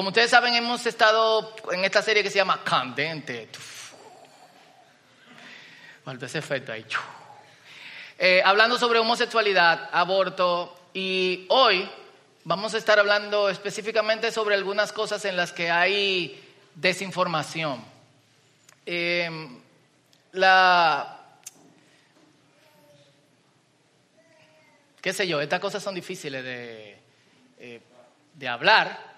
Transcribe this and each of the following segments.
Como ustedes saben, hemos estado en esta serie que se llama Candente. Falta ese efecto ahí. Eh, hablando sobre homosexualidad, aborto, y hoy vamos a estar hablando específicamente sobre algunas cosas en las que hay desinformación. Em, la, qué sé yo, estas cosas son difíciles de, eh, de hablar,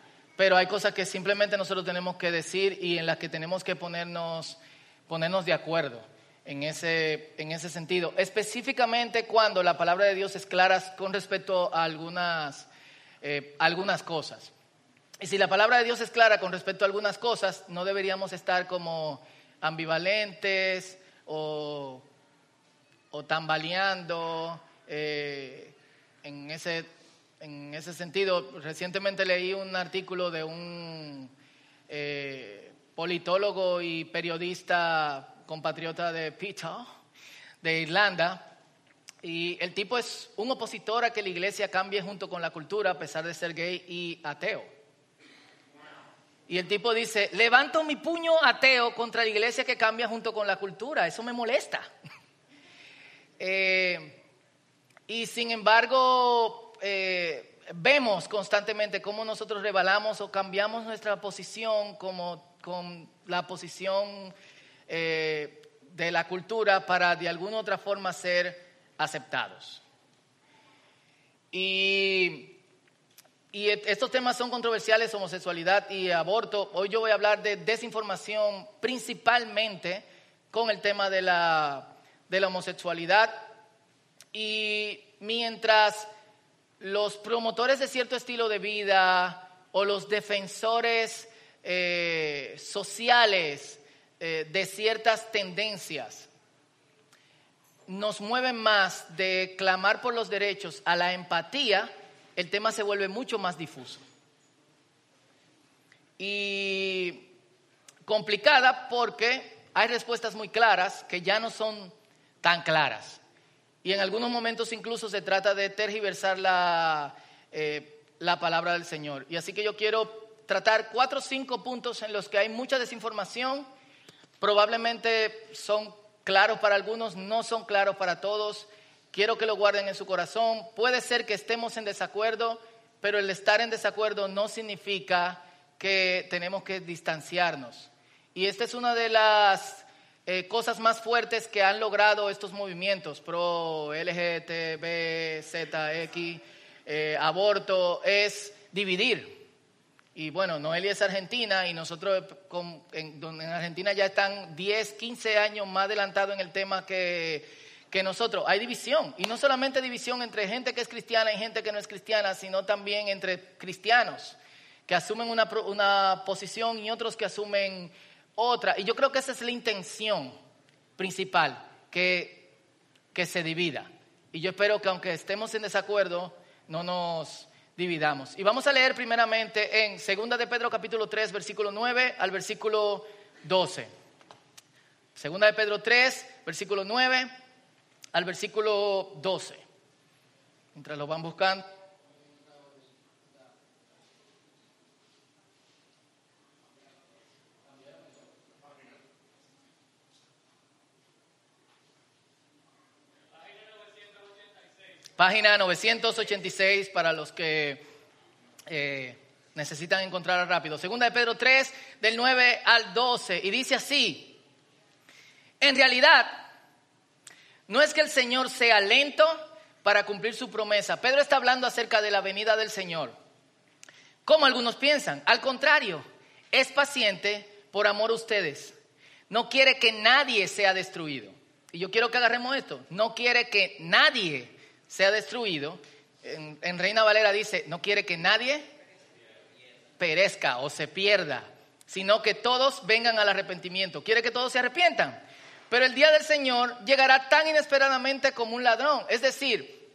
pero hay cosas que simplemente nosotros tenemos que decir y en las que tenemos que ponernos, ponernos de acuerdo en ese, en ese sentido. Específicamente cuando la palabra de Dios es clara con respecto a algunas, eh, algunas cosas. Y si la palabra de Dios es clara con respecto a algunas cosas, no deberíamos estar como ambivalentes o, o tambaleando eh, en, ese, en ese sentido. Recientemente leí un artículo de un eh, politólogo y periodista compatriota de Peter, de Irlanda, y el tipo es un opositor a que la iglesia cambie junto con la cultura a pesar de ser gay y ateo. Y el tipo dice, levanto mi puño ateo contra la iglesia que cambia junto con la cultura, eso me molesta. Eh, y sin embargo, eh, vemos constantemente cómo nosotros rebalamos o cambiamos nuestra posición como, con la posición eh, de la cultura para de alguna u otra forma ser aceptados. Y, y estos temas son controversiales, homosexualidad y aborto. Hoy yo voy a hablar de desinformación principalmente con el tema de la, de la homosexualidad. Y mientras los promotores de cierto estilo de vida o los defensores eh, sociales eh, de ciertas tendencias nos mueven más de clamar por los derechos a la empatía, el tema se vuelve mucho más difuso. Y complicada porque hay respuestas muy claras que ya no son tan claras. Y en algunos momentos incluso se trata de tergiversar la, eh, la palabra del Señor. Y así que yo quiero tratar cuatro o cinco puntos en los que hay mucha desinformación Probablemente son claros para algunos, no son claros para todos. Quiero que lo guarden en su corazón. Puede ser que estemos en desacuerdo, pero el estar en desacuerdo no significa que tenemos que distanciarnos. Y esta es una de las eh, cosas más fuertes que han logrado estos movimientos pro LGTB, ZX, eh, aborto, es dividir. Y bueno, Noelia es argentina y nosotros en, Argentina ya están 10, 15 años más adelantados en el tema que, que nosotros. Hay división, y no solamente división entre gente que es cristiana y gente que no es cristiana, sino también entre cristianos que asumen una, una posición y otros que asumen otra. Y yo creo que esa es la intención principal, que, que se divida. Y yo espero que aunque estemos en desacuerdo, no nos dividamos. Y vamos a leer primeramente en 2 de Pedro capítulo 3, versículo 9 al versículo 12. Segunda de Pedro 3, versículo 9 al versículo 12. Mientras lo van buscando. Página 986 para los que eh, necesitan encontrar rápido. Segunda de Pedro 3, del 9 al 12. Y dice así, en realidad, no es que el Señor sea lento para cumplir su promesa. Pedro está hablando acerca de la venida del Señor. Como algunos piensan, al contrario, es paciente por amor a ustedes. No quiere que nadie sea destruido. Y yo quiero que agarremos esto. No quiere que nadie sea destruido, en, Reina Valera dice, no quiere que nadie perezca o se pierda, sino que todos vengan al arrepentimiento. Quiere que todos se arrepientan. Pero el día del Señor llegará tan inesperadamente como un ladrón. Es decir,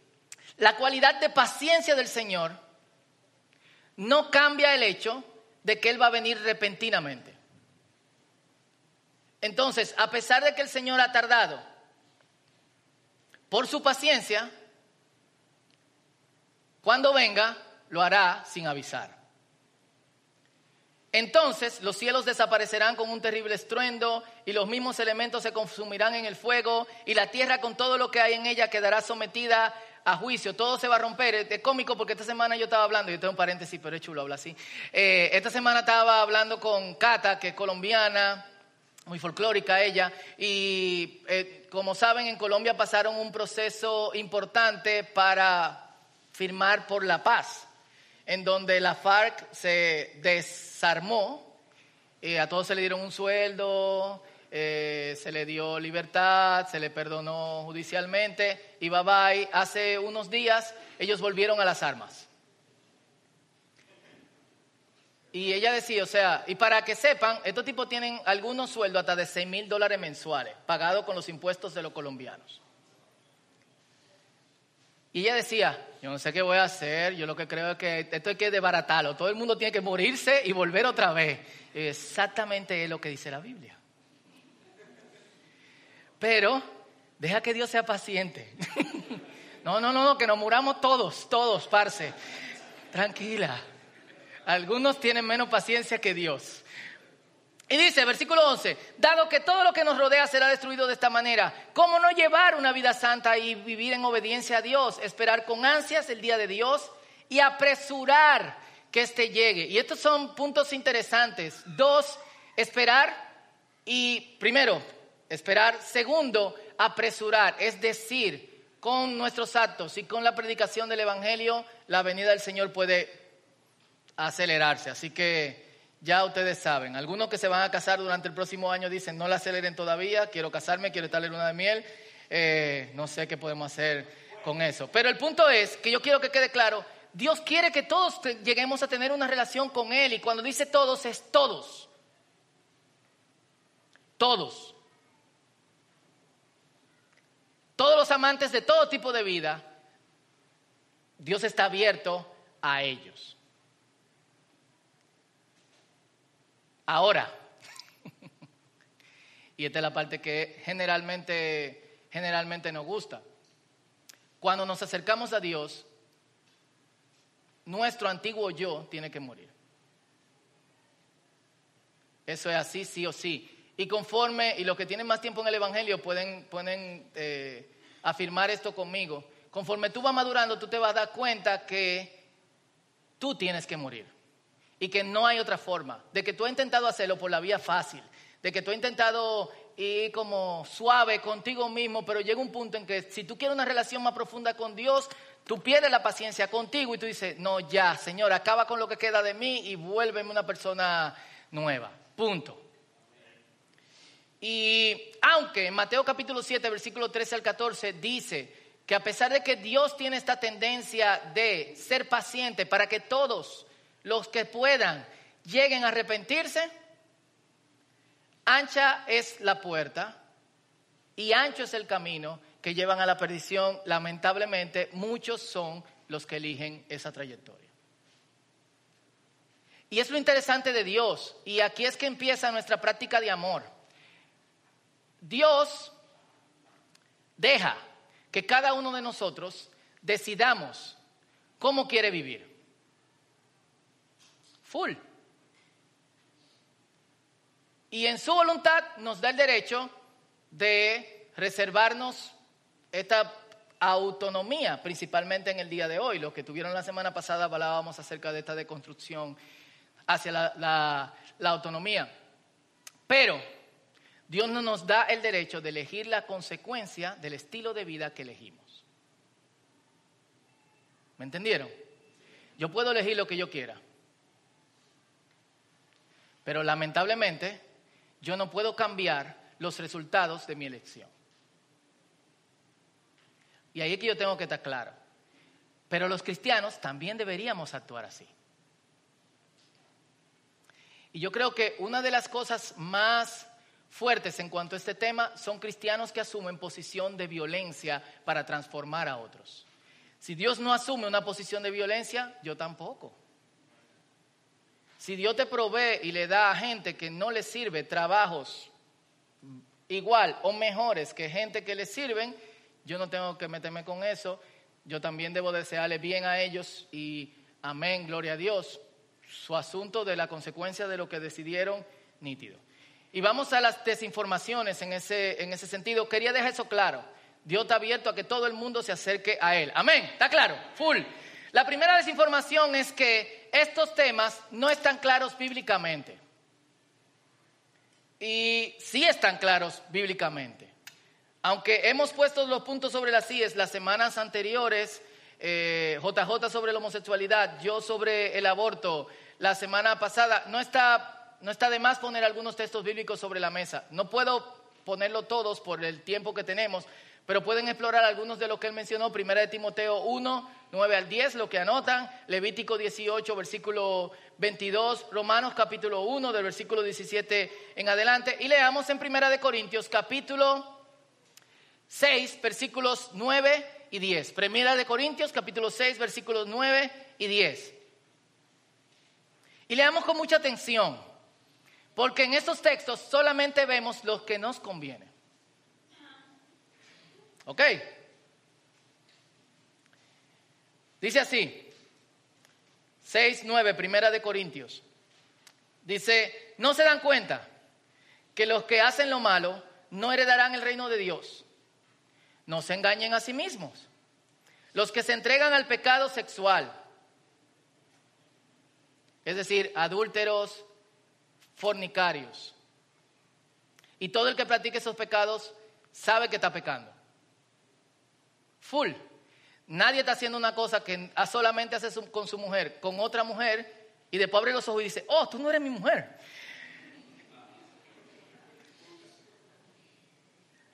la cualidad de paciencia del Señor no cambia el hecho de que Él va a venir repentinamente. Entonces, a pesar de que el Señor ha tardado, por su paciencia, cuando venga, lo hará sin avisar. Entonces los cielos desaparecerán con un terrible estruendo y los mismos elementos se consumirán en el fuego y la tierra con todo lo que hay en ella quedará sometida a juicio. Todo se va a romper. Es cómico porque esta semana yo estaba hablando, yo tengo un paréntesis, pero es chulo hablar así. Eh, esta semana estaba hablando con Cata, que es colombiana, muy folclórica ella, y eh, como saben en Colombia pasaron un proceso importante para firmar por la paz en donde la FARC se desarmó, eh, a todos se le dieron un sueldo, eh, se le dio libertad, se le perdonó judicialmente y bye bye. Hace unos días ellos volvieron a las armas. Y ella decía, o sea, y para que sepan, estos tipos tienen algunos sueldos hasta de 6 mil dólares mensuales, pagados con los impuestos de los colombianos. Y ella decía, yo no sé qué voy a hacer, yo lo que creo es que esto hay que desbaratarlo, todo el mundo tiene que morirse y volver otra vez. exactamente es lo que dice la Biblia. Pero deja que Dios sea paciente. no, no, no, no, que nos muramos todos, todos, parce. Tranquila. Algunos tienen menos paciencia que Dios. Y dice, versículo 11, dado que todo lo que nos rodea será destruido de esta manera, ¿cómo no llevar una vida santa y vivir en obediencia a Dios, esperar con ansias el día de Dios y apresurar que éste llegue? Y estos son puntos interesantes. Dos, esperar y, primero, esperar. Segundo, apresurar, es decir, con nuestros actos y con la predicación del Evangelio, la venida del Señor puede acelerarse. Así que ya ustedes saben. Algunos que se van a casar durante el próximo año dicen, no la aceleren todavía, quiero casarme, quiero estar en luna de miel. Eh, no sé qué podemos hacer con eso. Pero el punto es que yo quiero que quede claro, Dios quiere que todos lleguemos a tener una relación con Él. Y cuando dice todos, es todos. Todos. Todos los amantes de todo tipo de vida, Dios está abierto a ellos. Ahora, y esta es la parte que generalmente, generalmente nos gusta, cuando nos acercamos a Dios, nuestro antiguo yo tiene que morir. Eso es así, sí o sí. Y conforme, y los que tienen más tiempo en el Evangelio pueden, pueden eh, afirmar esto conmigo, conforme tú vas madurando, tú te vas a dar cuenta que tú tienes que morir y que no hay otra forma, de que tú has intentado hacerlo por la vía fácil, de que tú has intentado ir como suave contigo mismo, pero llega un punto en que si tú quieres una relación más profunda con Dios, tú pierdes la paciencia contigo y tú dices, no, ya, Señor, acaba con lo que queda de mí y vuélveme una persona nueva. Punto. Y aunque en Mateo capítulo 7, versículo 13 al 14 dice que a pesar de que Dios tiene esta tendencia de ser paciente para que todos los que puedan lleguen a arrepentirse, ancha es la puerta y ancho es el camino que llevan a la perdición. Lamentablemente, muchos son los que eligen esa trayectoria. Y es lo interesante de Dios, y aquí es que empieza nuestra práctica de amor. Dios deja que cada uno de nosotros decidamos cómo quiere vivir. Full. Y en su voluntad nos da el derecho de reservarnos esta autonomía, principalmente en el día de hoy. Los que tuvieron la semana pasada hablábamos acerca de esta deconstrucción hacia la, la autonomía. Pero Dios no nos da el derecho de elegir la consecuencia del estilo de vida que elegimos. ¿Me entendieron? Yo puedo elegir lo que yo quiera. Pero lamentablemente yo no puedo cambiar los resultados de mi elección. Y ahí es que yo tengo que estar claro. Pero los cristianos también deberíamos actuar así. Y yo creo que una de las cosas más fuertes en cuanto a este tema son cristianos que asumen posición de violencia para transformar a otros. Si Dios no asume una posición de violencia, yo tampoco. Si Dios te provee y le da a gente que no le sirve trabajos igual o mejores que gente que le sirven, yo no tengo que meterme con eso. Yo también debo desearle bien a ellos y amén, gloria a Dios. su asunto de la consecuencia de lo que decidieron, nítido. Y vamos a las desinformaciones en ese, en ese sentido. Quería dejar eso claro. Dios está abierto a que todo el mundo se acerque a Él. Amén. ¿Está claro? Full. La primera desinformación es que estos temas no están claros bíblicamente. Y sí están claros bíblicamente. Aunque hemos puesto los puntos sobre las IES las semanas anteriores, JJ eh, sobre la homosexualidad, yo sobre el aborto, la semana pasada, no está, no está de más poner algunos textos bíblicos sobre la mesa. No puedo ponerlo todos por el tiempo que tenemos, pero pueden explorar algunos de los que él mencionó, Primera de Timoteo 1, 9 al 10, lo que anotan, Levítico 18, versículo 22, Romanos capítulo 1, del versículo 17 en adelante, y leamos en Primera de Corintios capítulo 6, versículos 9 y 10. Primera de Corintios capítulo 6, versículos 9 y 10. Y leamos con mucha atención, porque en estos textos solamente vemos los que nos convienen. ¿Ok? Dice así, 6, 9, primera de Corintios. Dice, no se dan cuenta que los que hacen lo malo no heredarán el reino de Dios. No se engañen a sí mismos. Los que se entregan al pecado sexual, es decir, adúlteros, fornicarios. Y todo el que practique esos pecados sabe que está pecando. Full. Nadie está haciendo una cosa que solamente hace con su mujer, con otra mujer, y después abre los ojos y dice, oh, tú no eres mi mujer.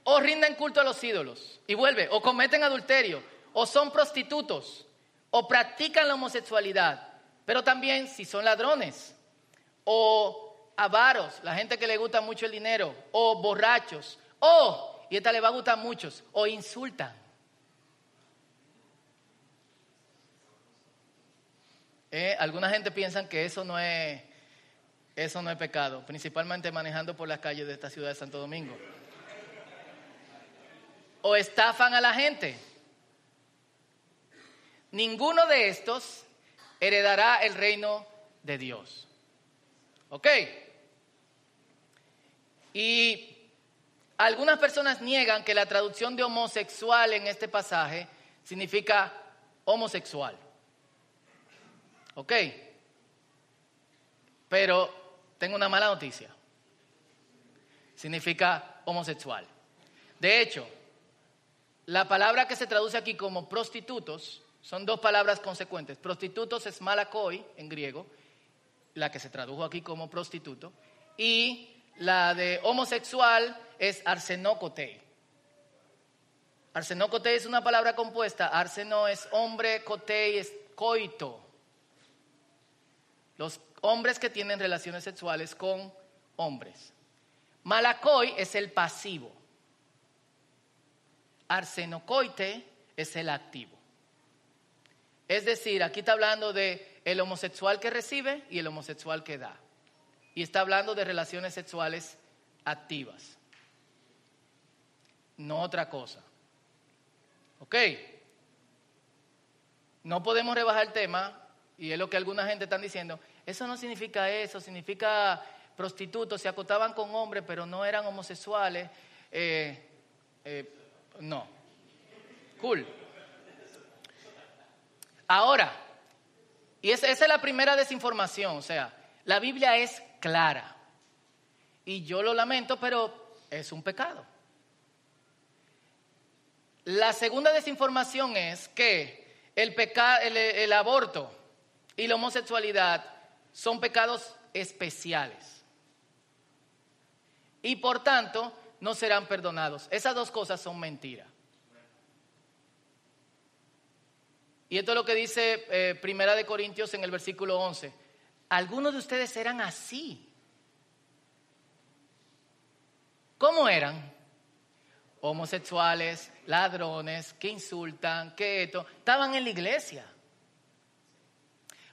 O rinden culto a los ídolos y vuelve, o cometen adulterio, o son prostitutos, o practican la homosexualidad pero también si son ladrones o avaros, la gente que le gusta mucho el dinero, o borrachos, o, y esta le va a gustar a muchos, o insultan. Eh, alguna gente piensa que eso no es eso no es pecado, principalmente manejando por las calles de esta ciudad de Santo Domingo. O estafan a la gente. Ninguno de estos heredará el reino de Dios. ¿Ok? Y algunas personas niegan que la traducción de homosexual en este pasaje significa homosexual. ¿Ok? Pero tengo una mala noticia. Significa homosexual. De hecho, la palabra que se traduce aquí como prostitutos son dos palabras consecuentes. Prostitutos es malakoi en griego, la que se tradujo aquí como prostituto, y la de homosexual es arsenokotei. Arsenokotei es una palabra compuesta, arseno es hombre, kotei es coito. Los hombres que tienen relaciones sexuales con hombres. Malakoi es el pasivo. Arsenocoite es el activo. Es decir, aquí está hablando de el homosexual que recibe y el homosexual que da. Y está hablando de relaciones sexuales activas. No otra cosa. ¿Ok? No podemos rebajar el tema, y es lo que alguna gente está diciendo. Eso no significa eso, significa prostitutos, se acotaban con hombres, pero no eran homosexuales. Eh, eh, no. Cool. Ahora, y esa, es la primera desinformación, o sea, la Biblia es clara. Y yo lo lamento, pero es un pecado. La segunda desinformación es que el, el aborto y la homosexualidad son pecados especiales. Y por tanto, no serán perdonados. Esas dos cosas son mentiras. Y esto es lo que dice eh, Primera de Corintios en el versículo 11. Algunos de ustedes eran así. ¿Cómo eran? Homosexuales, ladrones, que insultan, que esto. Estaban en la iglesia.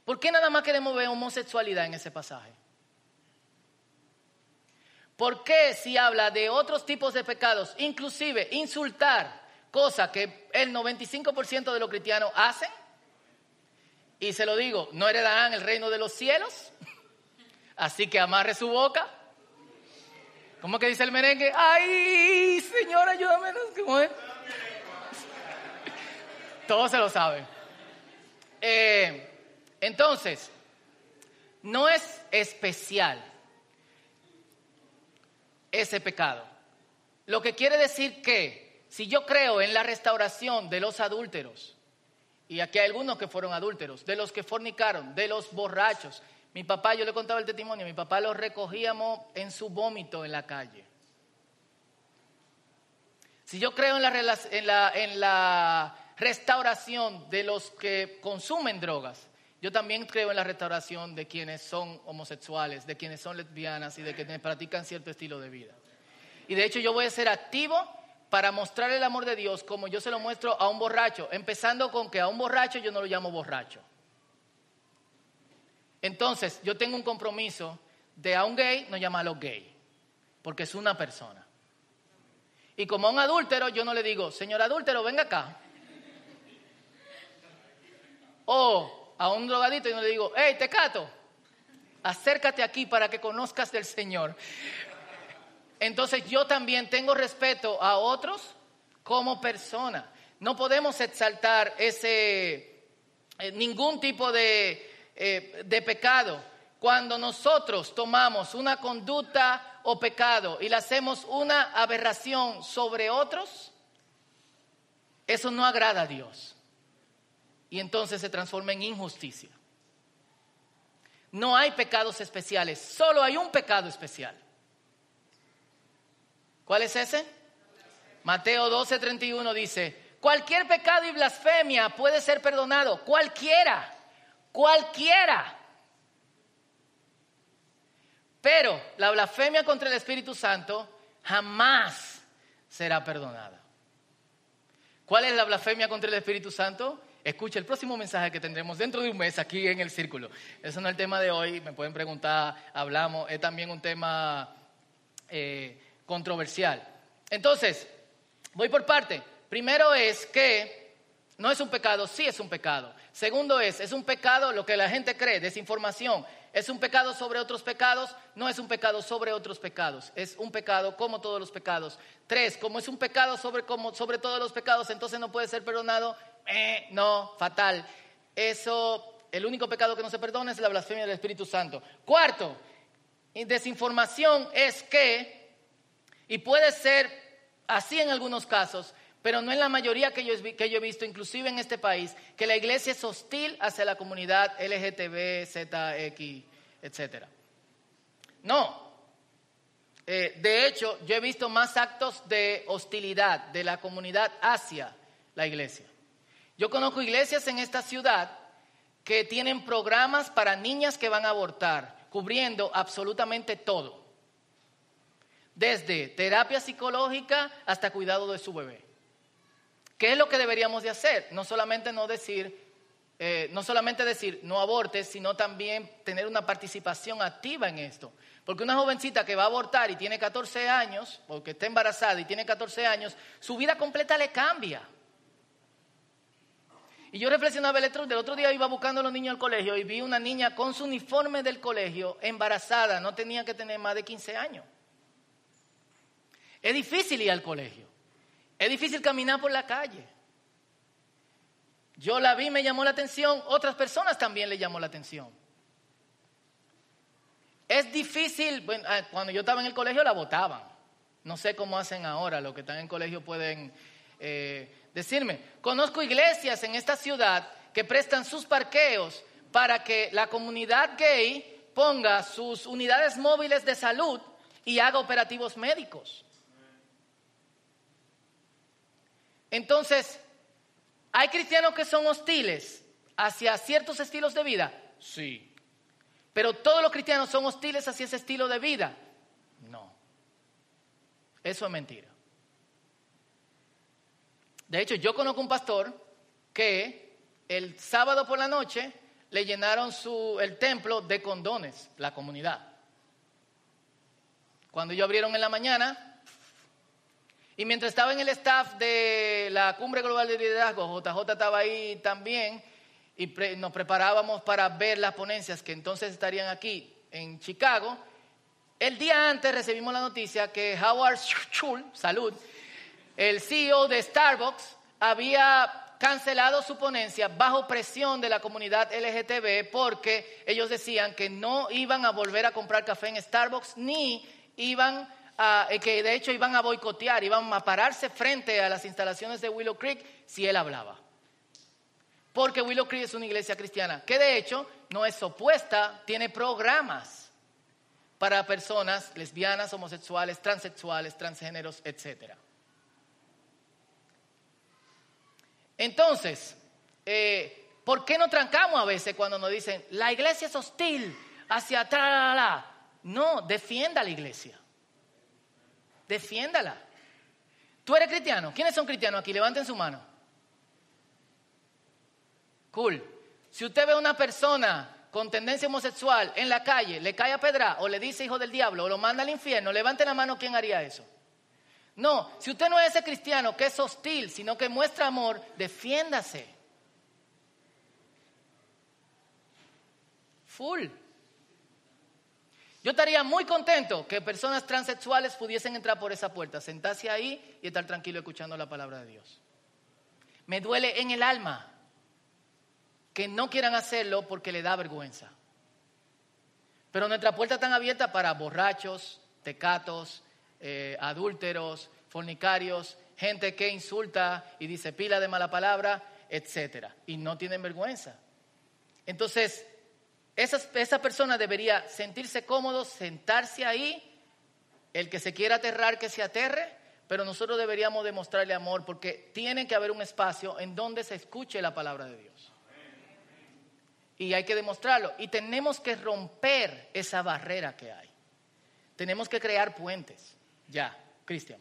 ¿Por qué nada más queremos ver homosexualidad en ese pasaje? ¿Por qué si habla de otros tipos de pecados, inclusive insultar, cosa que el 95% de los cristianos hacen, Y se lo digo, no heredarán el reino de los cielos. Así que amarre su boca. ¿Cómo que dice el merengue? ¡Ay, Señor, ayúdame! ¿Cómo es? Todos se lo saben. Eh, entonces, no es especial ese pecado. Lo que quiere decir que si yo creo en la restauración de los adúlteros, y aquí hay algunos que fueron adúlteros, de los que fornicaron, de los borrachos, mi papá, yo le contaba el testimonio, mi papá los recogíamos en su vómito en la calle. Si yo creo en la, en la, en la restauración de los que consumen drogas, yo también creo en la restauración de quienes son homosexuales, de quienes son lesbianas y de quienes practican cierto estilo de vida. Y de hecho yo voy a ser activo para mostrar el amor de Dios como yo se lo muestro a un borracho, empezando con que a un borracho yo no lo llamo borracho. Entonces yo tengo un compromiso de a un gay no llamarlo gay, porque es una persona. Y como a un adúltero yo no le digo, señor adúltero, venga acá. O a un drogadito y no le digo, hey, tecato, acércate aquí para que conozcas del Señor. Entonces yo también tengo respeto a otros como persona. No podemos exaltar ese eh, ningún tipo de, eh, de pecado. Cuando nosotros tomamos una conducta o pecado y le hacemos una aberración sobre otros, eso no agrada a Dios y entonces se transforma en injusticia. No hay pecados especiales, solo hay un pecado especial. ¿Cuál es ese? Mateo 12:31 dice, cualquier pecado y blasfemia puede ser perdonado, cualquiera, cualquiera. Pero la blasfemia contra el Espíritu Santo jamás será perdonada. ¿Cuál es la blasfemia contra el Espíritu Santo? Escucha el próximo mensaje que tendremos dentro de un mes aquí en el círculo. Eso no es el tema de hoy, me pueden preguntar, hablamos, es también un tema eh, controversial. Entonces, voy por parte. Primero es que no es un pecado, sí es un pecado. Segundo es, es un pecado lo que la gente cree, desinformación. ¿Es un pecado sobre otros pecados? No es un pecado sobre otros pecados. Es un pecado como todos los pecados. Tres, como es un pecado sobre, como, sobre todos los pecados, entonces no puede ser perdonado eh, no, fatal. Eso, el único pecado que no se perdona es la blasfemia del Espíritu Santo. Cuarto, desinformación es que, y puede ser así en algunos casos, pero no en la mayoría que yo, que yo he visto, inclusive en este país, que la iglesia es hostil hacia la comunidad LGTB, ZX, etc. No. Eh, de hecho, yo he visto más actos de hostilidad de la comunidad hacia la iglesia. Yo conozco iglesias en esta ciudad que tienen programas para niñas que van a abortar, cubriendo absolutamente todo, desde terapia psicológica hasta cuidado de su bebé. ¿Qué es lo que deberíamos de hacer? No solamente no decir, eh, no solamente decir no abortes, sino también tener una participación activa en esto. Porque una jovencita que va a abortar y tiene 14 años, o que está embarazada y tiene 14 años, su vida completa le cambia. Y yo reflexionaba el otro, del otro día iba buscando a los niños al colegio y vi una niña con su uniforme del colegio embarazada, no tenía que tener más de 15 años. Es difícil ir al colegio, es difícil caminar por la calle. Yo la vi, me llamó la atención, otras personas también le llamó la atención. Es difícil, bueno, ah, cuando yo estaba en el colegio la votaban. No sé cómo hacen ahora, los que están en colegio pueden eh, decirme, conozco iglesias en esta ciudad que prestan sus parqueos para que la comunidad gay ponga sus unidades móviles de salud y haga operativos médicos. Entonces, ¿hay cristianos que son hostiles hacia ciertos estilos de vida? Sí. Pero todos los cristianos son hostiles hacia ese estilo de vida. No. Eso es mentira. De hecho, yo conozco un pastor que el sábado por la noche le llenaron su, el templo de condones, la comunidad. Cuando ellos abrieron en la mañana, y mientras estaba en el staff de la Cumbre Global de Liderazgo, JJ estaba ahí también, y nos preparábamos para ver las ponencias que entonces estarían aquí en Chicago, el día antes recibimos la noticia que Howard Schultz, salud, el CEO de Starbucks, había cancelado su ponencia bajo presión de la comunidad LGTB porque ellos decían que no iban a volver a comprar café en Starbucks ni iban a, eh, que de hecho iban a boicotear, iban a pararse frente a las instalaciones de Willow Creek si él hablaba. Porque Willow Creek es una iglesia cristiana que de hecho no es opuesta, tiene programas para personas lesbianas, homosexuales, transexuales, transgéneros, etcétera. Entonces, eh, ¿por qué no trancamos a veces cuando nos dicen, la iglesia es hostil hacia atrás? No, defienda la iglesia. Defiéndala. ¿Tú eres cristiano? ¿Quiénes son cristianos aquí? Levanten su mano. Cool. Si usted ve a una persona con tendencia homosexual en la calle, le cae a pedra o le dice hijo del diablo o lo manda al infierno, levante la mano, ¿quién haría eso? No, si usted no es ese cristiano que es hostil, sino que muestra amor, defiéndase. Full. Yo estaría muy contento que personas transexuales pudiesen entrar por esa puerta, sentarse ahí y estar tranquilo escuchando la palabra de Dios. Me duele en el alma que no quieran hacerlo porque le da vergüenza. Pero nuestra puerta está abierta para borrachos, tecatos, eh, adúlteros, fornicarios, gente que insulta y dice pila de mala palabra, etcétera, y no tienen vergüenza. Entonces, esa, persona debería sentirse cómodo, sentarse ahí, el que se quiera aterrar, que se aterre, pero nosotros deberíamos demostrarle amor porque tiene que haber un espacio en donde se escuche la palabra de Dios. Y hay que demostrarlo. Y tenemos que romper esa barrera que hay. Tenemos que crear puentes. Ya, Cristian.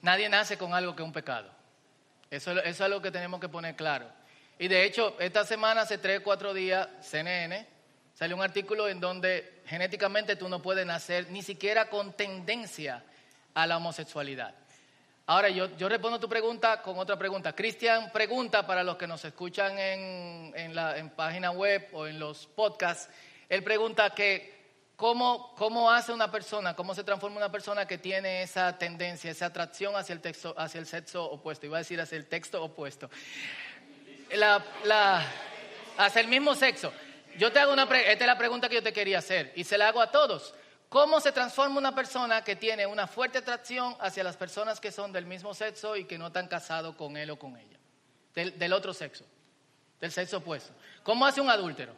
Nadie nace con algo que es un pecado. Eso, es algo que tenemos que poner claro. Y de hecho, esta semana, hace tres, cuatro días, CNN, salió un artículo en donde genéticamente tú no puedes nacer ni siquiera con tendencia a la homosexualidad. Ahora, yo, yo respondo tu pregunta con otra pregunta. Cristian pregunta para los que nos escuchan en, en la en página web o en los podcasts, él pregunta que ¿Cómo, hace una persona, cómo se transforma una persona que tiene esa tendencia, esa atracción hacia el, texto, hacia el sexo opuesto? Iba a decir hacia el texto opuesto. hacia el mismo sexo. Yo te hago una esta es la pregunta que yo te quería hacer y se la hago a todos. ¿Cómo se transforma una persona que tiene una fuerte atracción hacia las personas que son del mismo sexo y que no están casados con él o con ella? del otro sexo, del sexo opuesto. ¿Cómo hace un adúltero?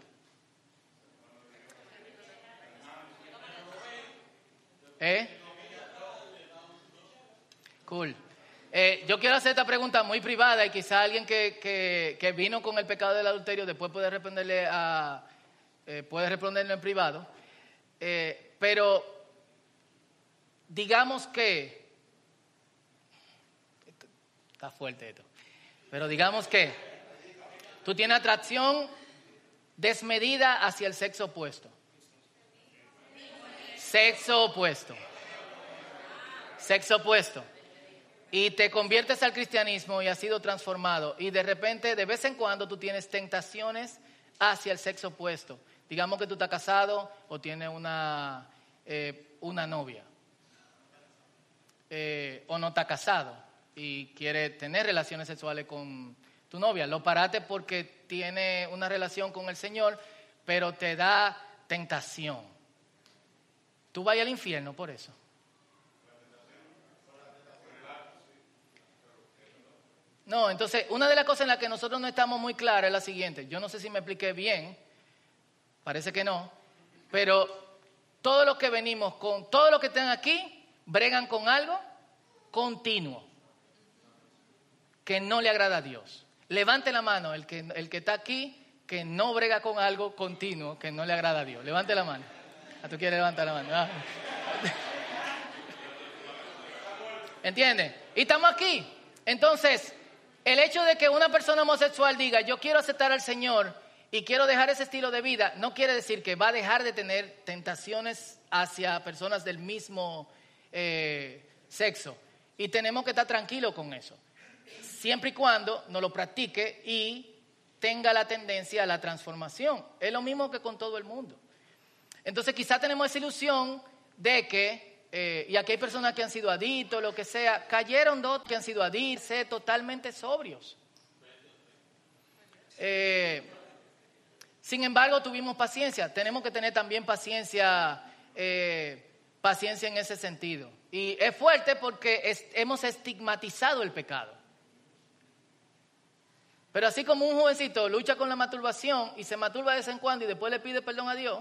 ¿Eh? Cool. Eh, yo quiero hacer esta pregunta muy privada y quizá alguien que, vino con el pecado del adulterio después puede responderle a, eh, puede responderlo en privado. Pero digamos que está fuerte esto. Pero digamos que tú tienes atracción desmedida hacia el sexo opuesto. Sexo opuesto. Sexo opuesto. y te conviertes al cristianismo y has sido transformado y de repente de vez en cuando tú tienes tentaciones hacia el sexo opuesto. Digamos que tú estás casado o tienes una, eh, una novia eh, o no estás casado y quiere tener relaciones sexuales con tu novia. Lo paraste porque tiene una relación con el Señor, pero te da tentación. Tú vayas al infierno por eso. No, entonces, una de las cosas en las que nosotros no estamos muy claros es la siguiente. Yo no sé si me expliqué bien, parece que no, pero todos los que venimos con, todos los que están aquí, bregan con algo continuo que no le agrada a Dios. Levante la mano el que, el que está aquí, que no brega con algo continuo que no le agrada a Dios. Levante la mano. ¿A ah, quieres levantar la mano? Ah. Y estamos aquí. Entonces, el hecho de que una persona homosexual diga, yo quiero aceptar al Señor y quiero dejar ese estilo de vida, no quiere decir que va a dejar de tener tentaciones hacia personas del mismo eh, sexo. Y tenemos que estar tranquilos con eso, siempre y cuando no lo practique y tenga la tendencia a la transformación. Es lo mismo que con todo el mundo. Entonces quizá tenemos esa ilusión de que eh, y aquí hay personas que han sido adictos, lo que sea, cayeron dos que han sido adictos, totalmente sobrios. Eh, sin embargo, tuvimos paciencia. Tenemos que tener también paciencia, eh, paciencia en ese sentido. Y es fuerte porque hemos estigmatizado el pecado. Pero así como un jovencito lucha con la masturbación y se masturba de vez en cuando y después le pide perdón a Dios,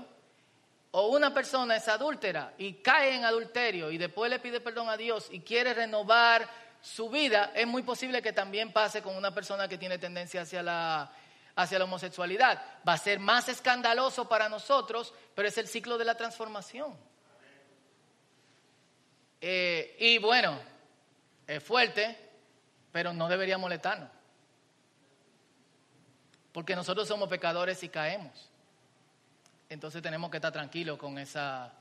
o una persona es adúltera y cae en adulterio y después le pide perdón a Dios y quiere renovar su vida, es muy posible que también pase con una persona que tiene tendencia hacia la, hacia la homosexualidad. Va a ser más escandaloso para nosotros, pero es el ciclo de la transformación. Eh, y bueno, es fuerte, pero no debería molestarnos. Porque nosotros somos pecadores y caemos entonces tenemos que estar tranquilos con esa...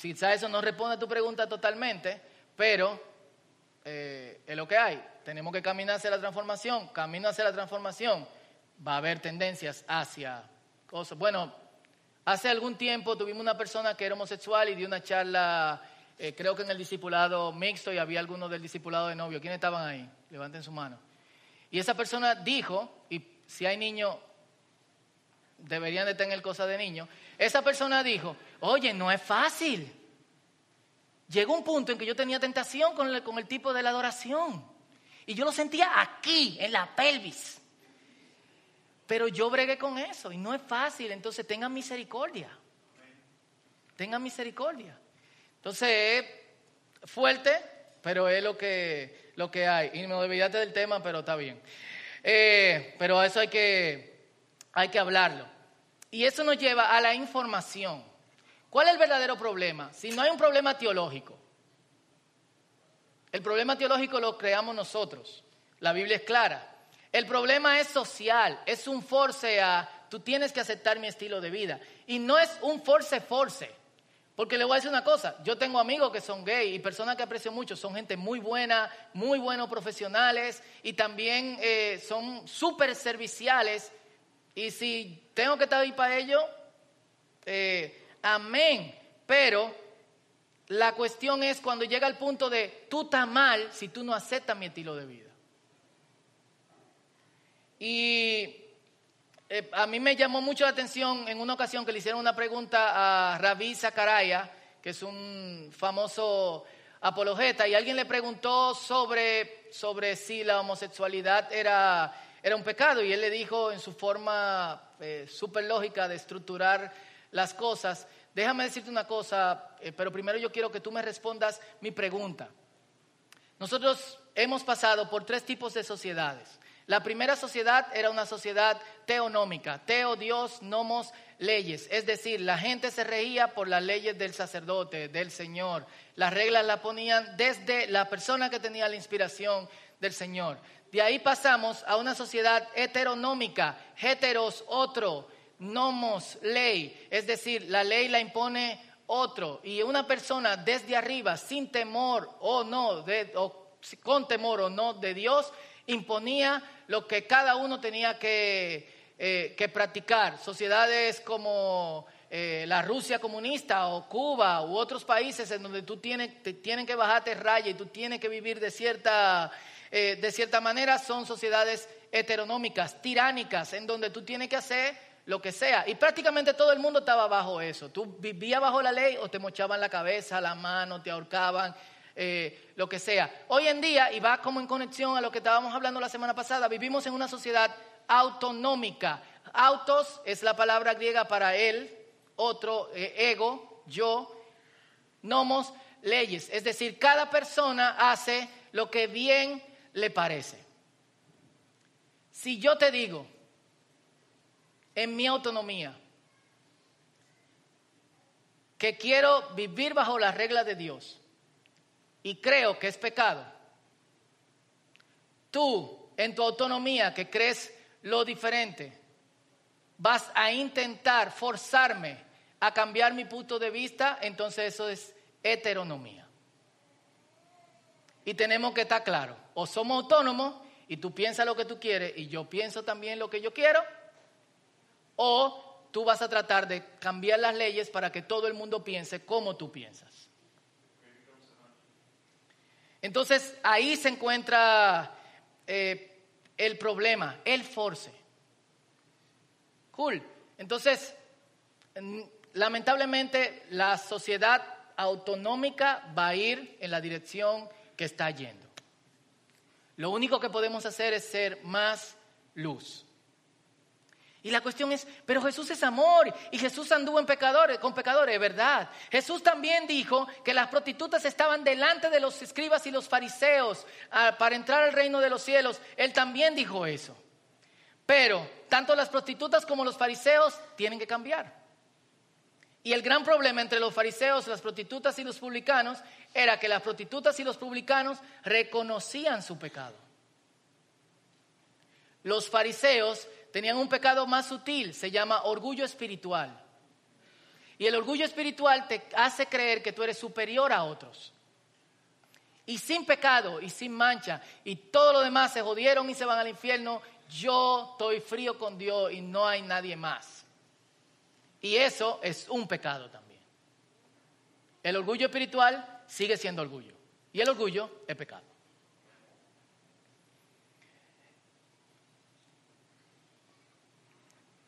Quizá eso no responde a tu pregunta totalmente, pero eh, es lo que hay. Tenemos que caminar hacia la transformación. Camino hacia la transformación va a haber tendencias hacia cosas. Bueno, hace algún tiempo tuvimos una persona que era homosexual y dio una charla, eh, creo que en el discipulado mixto y había algunos del discipulado de novio. ¿Quiénes estaban ahí? Levanten su mano. Y esa persona dijo, y si hay niños deberían de tener cosas de niño, esa persona dijo, oye, no es fácil. Llegó un punto en que yo tenía tentación con el, con el tipo de la adoración. Y yo lo sentía aquí, en la pelvis. Pero yo bregué con eso y no es fácil. Entonces tengan misericordia. Tengan misericordia. Entonces es fuerte, pero es lo que, lo que hay. Y me olvidaste del tema, pero está bien. Eh, pero eso hay que, hay que hablarlo. Y eso nos lleva a la información. ¿Cuál es el verdadero problema? Si no hay un problema teológico, el problema teológico lo creamos nosotros. La Biblia es clara. El problema es social, es un force a, tú tienes que aceptar mi estilo de vida. Y no es un force force. Porque le voy a decir una cosa, yo tengo amigos que son gay y personas que aprecio mucho, son gente muy buena, muy buenos profesionales y también eh, son súper serviciales y si tengo que estar ahí para ello, eh, amén. Pero la cuestión es cuando llega el punto de tú estás mal si tú no aceptas mi estilo de vida. Y eh, a mí me llamó mucho la atención en una ocasión que le hicieron una pregunta a Rabí Zacaraya, que es un famoso apologeta, y alguien le preguntó sobre, sobre si la homosexualidad era era un pecado y él le dijo en su forma eh, súper lógica de estructurar las cosas, déjame decirte una cosa, eh, pero primero yo quiero que tú me respondas mi pregunta. Nosotros hemos pasado por tres tipos de sociedades. La primera sociedad era una sociedad teonómica, teo, Dios, nomos, leyes. Es decir, la gente se regía por las leyes del sacerdote, del Señor. Las reglas las ponían desde la persona que tenía la inspiración del Señor. De ahí pasamos a una sociedad heteronómica, heteros, otro, nomos, ley, es decir, la ley la impone otro. Y una persona desde arriba, sin temor o no, con temor o no de Dios, imponía lo que cada uno tenía que, eh, que practicar. Sociedades como eh, la Rusia comunista o Cuba u otros países en donde tú tienes, te, tienen que bajarte raya y tú tienes que vivir de cierta, eh, de cierta manera, son sociedades heteronómicas, tiránicas, en donde tú tienes que hacer lo que sea. Y prácticamente todo el mundo estaba bajo eso. Tú vivías bajo la ley o te mochaban la cabeza, la mano, te ahorcaban, eh, lo que sea. Hoy en día, y va como en conexión a lo que estábamos hablando la semana pasada, vivimos en una sociedad autonómica. Autos es la palabra griega para él, otro, eh, ego, yo, nomos, leyes. Es decir, cada persona hace lo que bien le parece. Si yo te digo, en mi autonomía, que quiero vivir bajo las reglas de Dios y creo que es pecado, tú en tu autonomía que crees lo diferente, vas a intentar forzarme a cambiar mi punto de vista, entonces eso es heteronomía. Y tenemos que estar claros, o somos autónomos y tú piensas lo que tú quieres y yo pienso también lo que yo quiero, o tú vas a tratar de cambiar las leyes para que todo el mundo piense como tú piensas. Entonces ahí se encuentra eh, el problema, el force. Cool. Entonces, lamentablemente la sociedad autonómica va a ir en la dirección que está yendo. Lo único que podemos hacer es ser más luz. Y la cuestión es, pero Jesús es amor y Jesús anduvo en pecadores, con pecadores, ¿verdad? Jesús también dijo que las prostitutas estaban delante de los escribas y los fariseos ah, para entrar al reino de los cielos. Él también dijo eso. Pero tanto las prostitutas como los fariseos tienen que cambiar. Y el gran problema entre los fariseos, las prostitutas y los publicanos era que las prostitutas y los publicanos reconocían su pecado. Los fariseos tenían un pecado más sutil, se llama orgullo espiritual. Y el orgullo espiritual te hace creer que tú eres superior a otros. Y sin pecado y sin mancha y todo lo demás se jodieron y se van al infierno, yo estoy frío con Dios y no hay nadie más. Y eso es un pecado también. El orgullo espiritual sigue siendo orgullo. Y el orgullo es pecado.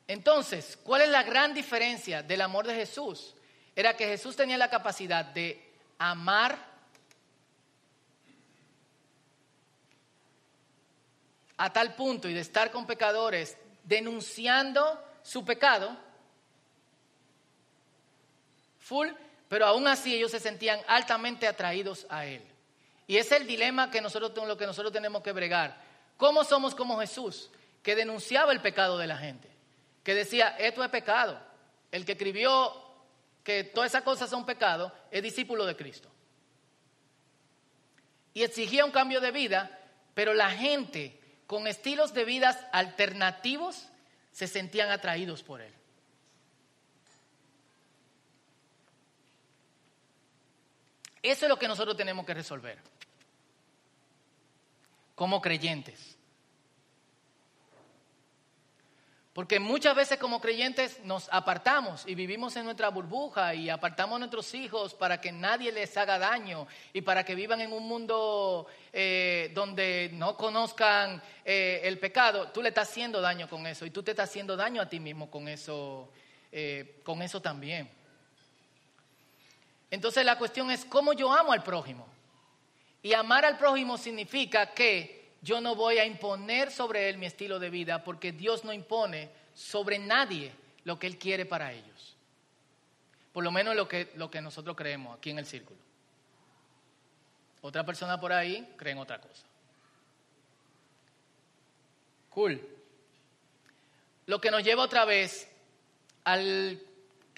Entonces, ¿cuál es la gran diferencia del amor de Jesús? Era que Jesús tenía la capacidad de amar a tal punto y de estar con pecadores denunciando su pecado full, pero aún así ellos se sentían altamente atraídos a Él. Y es el dilema que nosotros, lo que nosotros tenemos que bregar. ¿Cómo somos como Jesús, que denunciaba el pecado de la gente? Que decía, esto es pecado. El que escribió que todas esas cosas son pecado es discípulo de Cristo. Y exigía un cambio de vida, pero la gente con estilos de vidas alternativos se sentían atraídos por Él. Eso es lo que nosotros tenemos que resolver como creyentes. Porque muchas veces como creyentes nos apartamos y vivimos en nuestra burbuja y apartamos a nuestros hijos para que nadie les haga daño y para que vivan en un mundo eh, donde no conozcan eh, el pecado. Tú le estás haciendo daño con eso y tú te estás haciendo daño a ti mismo con eso, eh, con eso también. Entonces la cuestión es cómo yo amo al prójimo. Y amar al prójimo significa que yo no voy a imponer sobre él mi estilo de vida porque Dios no impone sobre nadie lo que Él quiere para ellos. Por lo menos lo que, lo que nosotros creemos aquí en el círculo. Otra persona por ahí cree en otra cosa. Cool. Lo que nos lleva otra vez al,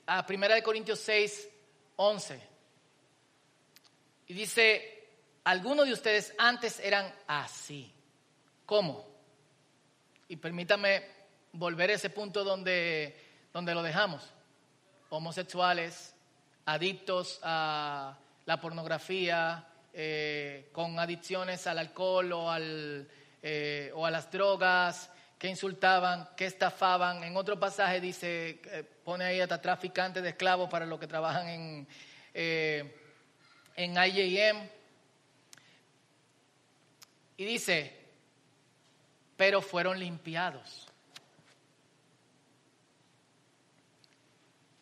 a 1 Corintios 6, 11. Y dice, algunos de ustedes antes eran así. ¿Cómo? Y permítame volver a ese punto donde, donde lo dejamos. Homosexuales, adictos a la pornografía, eh, con adicciones al alcohol o, al, eh, o a las drogas, que insultaban, que estafaban. En otro pasaje dice, eh, pone ahí hasta traficantes de esclavos para los que trabajan en, en IJM. Y dice, pero fueron limpiados.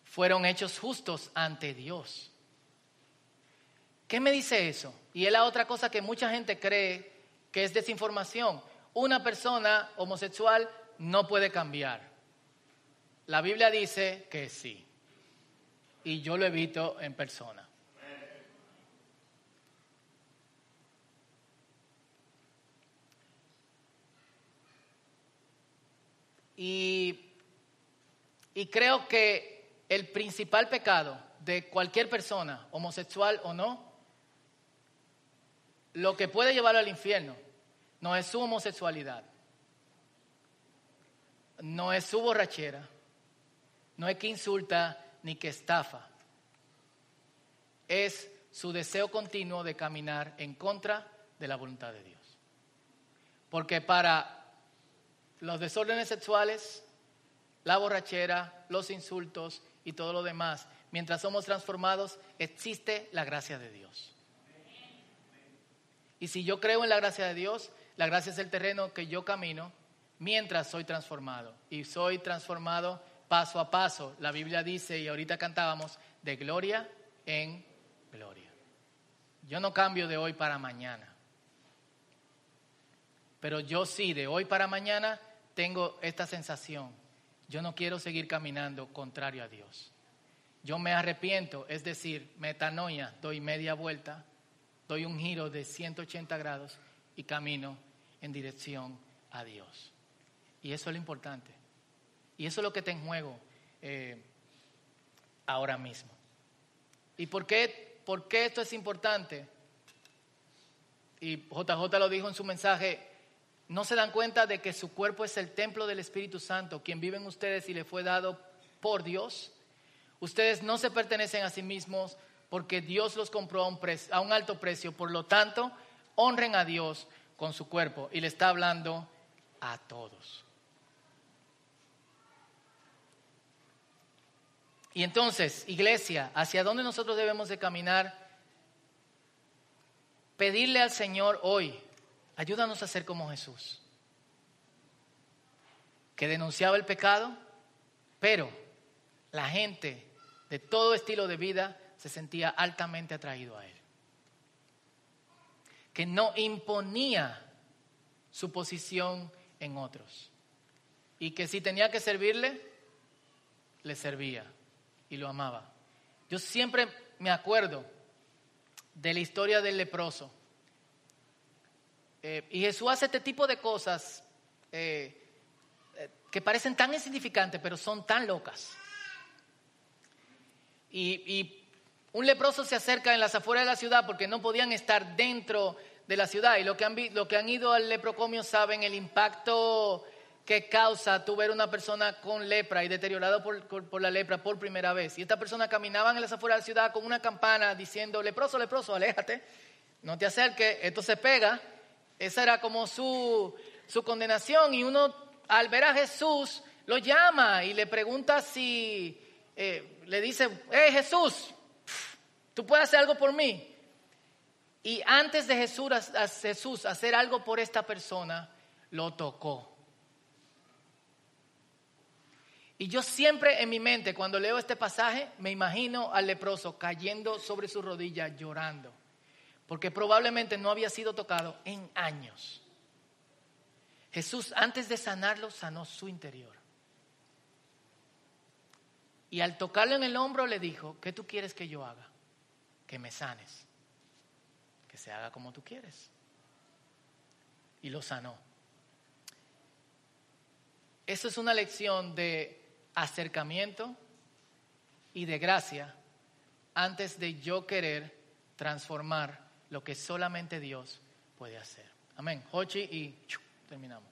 Fueron hechos justos ante Dios. ¿Qué me dice eso? Y es la otra cosa que mucha gente cree que es desinformación. Una persona homosexual no puede cambiar. La Biblia dice que sí. Y yo lo evito en persona. Y, y creo que el principal pecado de cualquier persona, homosexual o no, lo que puede llevarlo al infierno no es su homosexualidad, no es su borrachera, no es que insulta ni que estafa, es su deseo continuo de caminar en contra de la voluntad de Dios. Porque para los desórdenes sexuales, la borrachera, los insultos y todo lo demás, mientras somos transformados, existe la gracia de Dios. Y si yo creo en la gracia de Dios, la gracia es el terreno que yo camino mientras soy transformado. Y soy transformado paso a paso. La Biblia dice, y ahorita cantábamos, de gloria en gloria. Yo no cambio de hoy para mañana. Pero yo sí, de hoy para mañana, tengo esta sensación. Yo no quiero seguir caminando contrario a Dios. Yo me arrepiento, es decir, metanoia, doy media vuelta doy un giro de 180 grados y camino en dirección a Dios. Y eso es lo importante. Y eso es lo que está en juego eh, ahora mismo. ¿Y por qué, por qué esto es importante? Y JJ lo dijo en su mensaje, no se dan cuenta de que su cuerpo es el templo del Espíritu Santo, quien vive en ustedes y le fue dado por Dios. Ustedes no se pertenecen a sí mismos, porque Dios los compró a un, a un alto precio. Por lo tanto, honren a Dios con su cuerpo. Y le está hablando a todos. Y entonces, iglesia, ¿hacia dónde nosotros debemos de caminar? Pedirle al Señor hoy, ayúdanos a ser como Jesús, que denunciaba el pecado, pero la gente de todo estilo de vida se sentía altamente atraído a él. Que no imponía su posición en otros. Y que si tenía que servirle, le servía y lo amaba. Yo siempre me acuerdo de la historia del leproso. Eh, y Jesús hace este tipo de cosas eh, eh, que parecen tan insignificantes, pero son tan locas. Y, y un leproso se acerca en las afueras de la ciudad porque no podían estar dentro de la ciudad. Y lo que han, lo que han ido al leprocomio saben el impacto que causa tu ver una persona con lepra y deteriorado por, por, la lepra por primera vez. Y esta persona caminaba en las afueras de la ciudad con una campana diciendo, leproso, leproso, aléjate, no te acerques, esto se pega. Esa era como su, su condenación. Y uno al ver a Jesús lo llama y le pregunta si, eh, le dice, hey Jesús, Tú puedes hacer algo por mí. Y antes de Jesús, hacer algo por esta persona, lo tocó. Y yo siempre en mi mente, cuando leo este pasaje, me imagino al leproso cayendo sobre su rodilla llorando, porque probablemente no había sido tocado en años. Jesús, antes de sanarlo, sanó su interior. Y al tocarlo en el hombro le dijo, ¿qué tú quieres que yo haga? Que me sanes, que se haga como tú quieres. Y lo sanó. Eso es una lección de acercamiento y de gracia antes de yo querer transformar lo que solamente Dios puede hacer. Amén. Hochi y terminamos.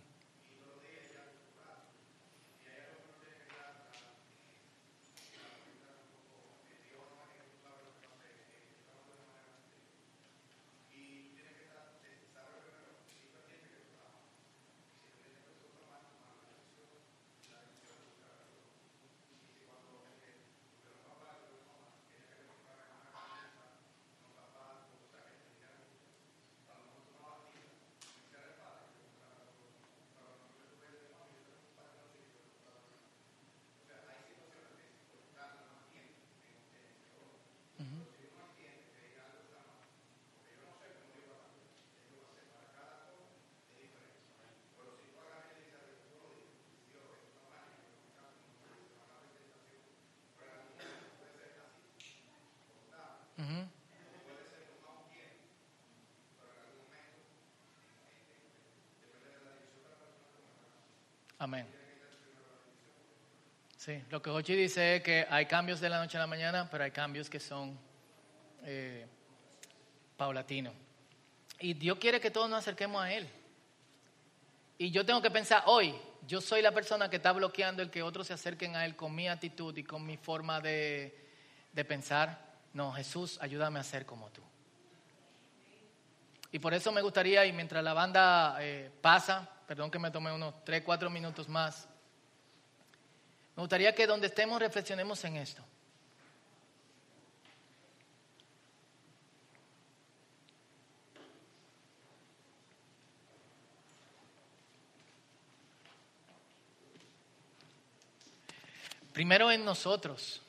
Amén. Sí, lo que Ochi dice es que hay cambios de la noche a la mañana, pero hay cambios que son eh, paulatinos. Y Dios quiere que todos nos acerquemos a Él. Y yo tengo que pensar, hoy, yo soy la persona que está bloqueando el que otros se acerquen a Él con mi actitud y con mi forma de, pensar. No, Jesús, ayúdame a ser como tú. Y por eso me gustaría, y mientras la banda eh, pasa, Perdón que me tomé unos 3, 4 minutos más. Me gustaría que donde estemos reflexionemos en esto. Primero en nosotros.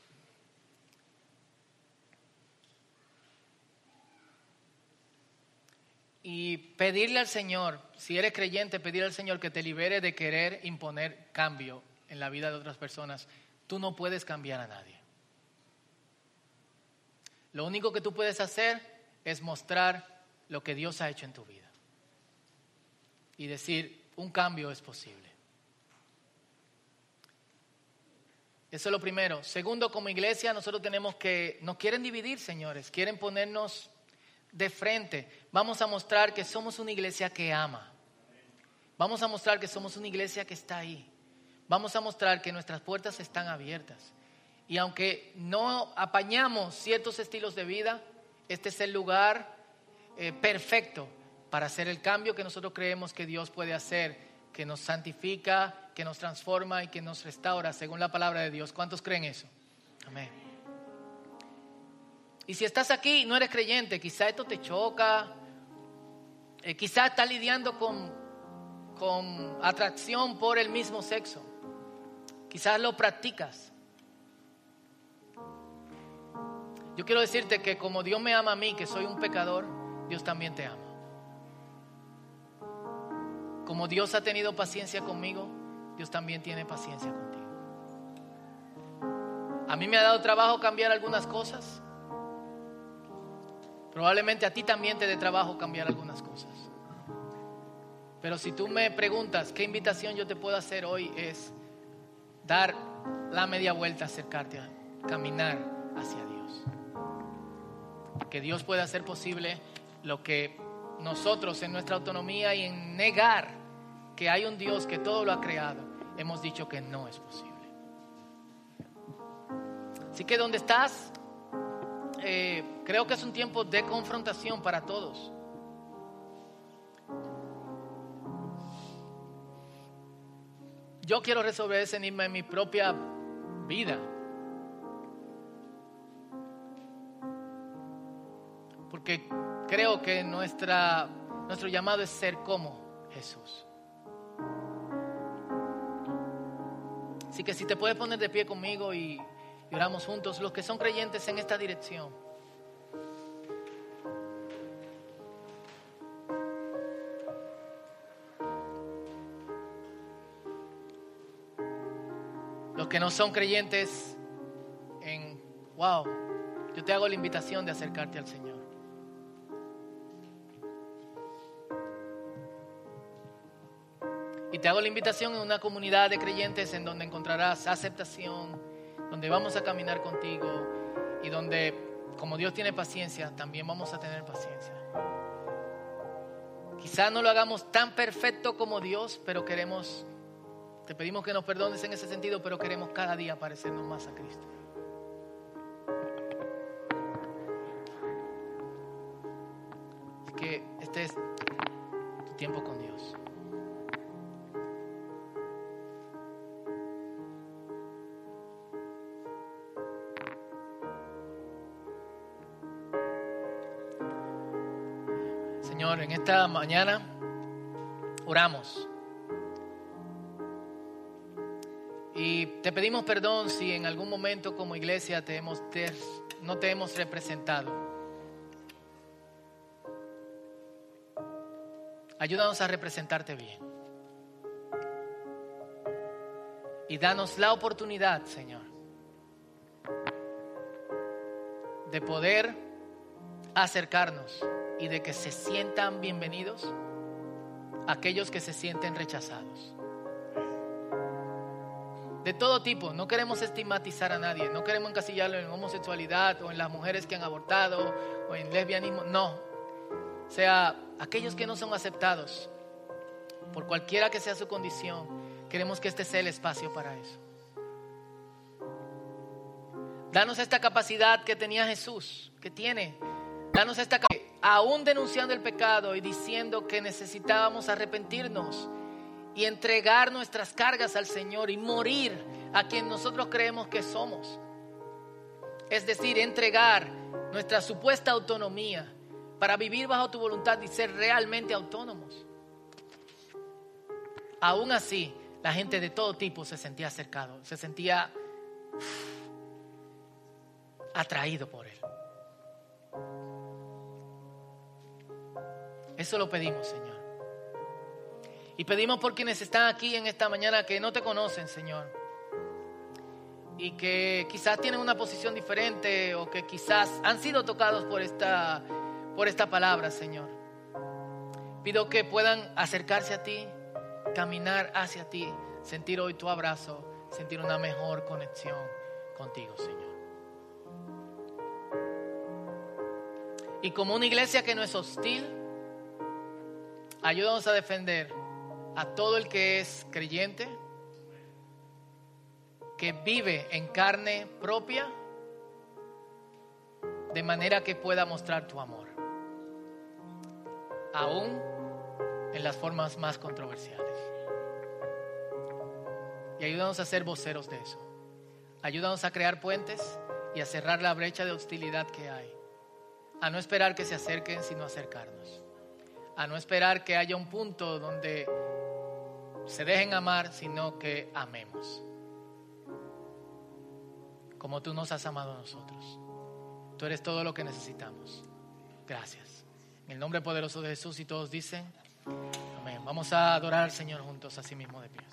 Y pedirle al Señor, si eres creyente, pedirle al Señor que te libere de querer imponer cambio en la vida de otras personas. Tú no puedes cambiar a nadie. Lo único que tú puedes hacer es mostrar lo que Dios ha hecho en tu vida. Y decir, un cambio es posible. Eso es lo primero. Segundo, como iglesia, nosotros tenemos que, nos quieren dividir, señores, quieren ponernos de frente. Vamos a mostrar que somos una iglesia que ama. Vamos a mostrar que somos una iglesia que está ahí. Vamos a mostrar que nuestras puertas están abiertas. Y aunque no apañamos ciertos estilos de vida, este es el lugar eh, perfecto para hacer el cambio que nosotros creemos que Dios puede hacer, que nos santifica, que nos transforma y que nos restaura según la palabra de Dios. ¿Cuántos creen eso? Amén. Y si estás aquí y no eres creyente, quizá esto te choca, eh, quizá estás lidiando con, con atracción por el mismo sexo, quizás lo practicas. Yo quiero decirte que como Dios me ama a mí, que soy un pecador, Dios también te ama. Como Dios ha tenido paciencia conmigo, Dios también tiene paciencia contigo. A mí me ha dado trabajo cambiar algunas cosas. Probablemente a ti también te dé trabajo cambiar algunas cosas. Pero si tú me preguntas qué invitación yo te puedo hacer hoy es dar la media vuelta, acercarte a caminar hacia Dios. Que Dios pueda hacer posible lo que nosotros en nuestra autonomía y en negar que hay un Dios que todo lo ha creado, hemos dicho que no es posible. Así que donde estás, eh, creo que es un tiempo de confrontación para todos. Yo quiero resolver ese enigma en mi propia vida. Porque creo que nuestra, nuestro llamado es ser como Jesús. Así que si te puedes poner de pie conmigo y y oramos juntos los que son creyentes en esta dirección. Los que no son creyentes en, wow, yo te hago la invitación de acercarte al Señor. Y te hago la invitación en una comunidad de creyentes en donde encontrarás aceptación, donde vamos a caminar contigo y donde, como Dios tiene paciencia, también vamos a tener paciencia. Quizá no lo hagamos tan perfecto como Dios, pero queremos, te pedimos que nos perdones en ese sentido, pero queremos cada día parecernos más a Cristo. Así que este es Señor, en esta mañana oramos. Y te pedimos perdón si en algún momento como iglesia te hemos, no te hemos representado. Ayúdanos a representarte bien. Y danos la oportunidad, Señor, de poder acercarnos y de que se sientan bienvenidos aquellos que se sienten rechazados. De todo tipo, no queremos estigmatizar a nadie, no queremos encasillarlo en homosexualidad o en las mujeres que han abortado o en lesbianismo, no. O sea, aquellos que no son aceptados, por cualquiera que sea su condición, queremos que este sea el espacio para eso. Danos esta capacidad que tenía Jesús, que tiene. Danos esta capacidad, aún denunciando el pecado y diciendo que necesitábamos arrepentirnos y entregar nuestras cargas al Señor y morir a quien nosotros creemos que somos. Es decir, entregar nuestra supuesta autonomía para vivir bajo tu voluntad y ser realmente autónomos. Aún así, la gente de todo tipo se sentía acercado, se sentía atraído por Él. Eso lo pedimos, Señor. Y pedimos por quienes están aquí en esta mañana que no te conocen, Señor. Y que quizás tienen una posición diferente o que quizás han sido tocados por esta, por esta palabra, Señor. Pido que puedan acercarse a ti, caminar hacia ti, sentir hoy tu abrazo, sentir una mejor conexión contigo, Señor. Y como una iglesia que no es hostil, ayúdanos a defender a todo el que es creyente, que vive en carne propia, de manera que pueda mostrar tu amor, aún en las formas más controversiales. Y ayúdanos a ser voceros de eso. Ayúdanos a crear puentes y a cerrar la brecha de hostilidad que hay. A no esperar que se acerquen, sino acercarnos a no esperar que haya un punto donde se dejen amar, sino que amemos. Como tú nos has amado a nosotros. Tú eres todo lo que necesitamos. Gracias. En el nombre poderoso de Jesús y todos dicen, amén. Vamos a adorar al Señor juntos, así mismo de pies.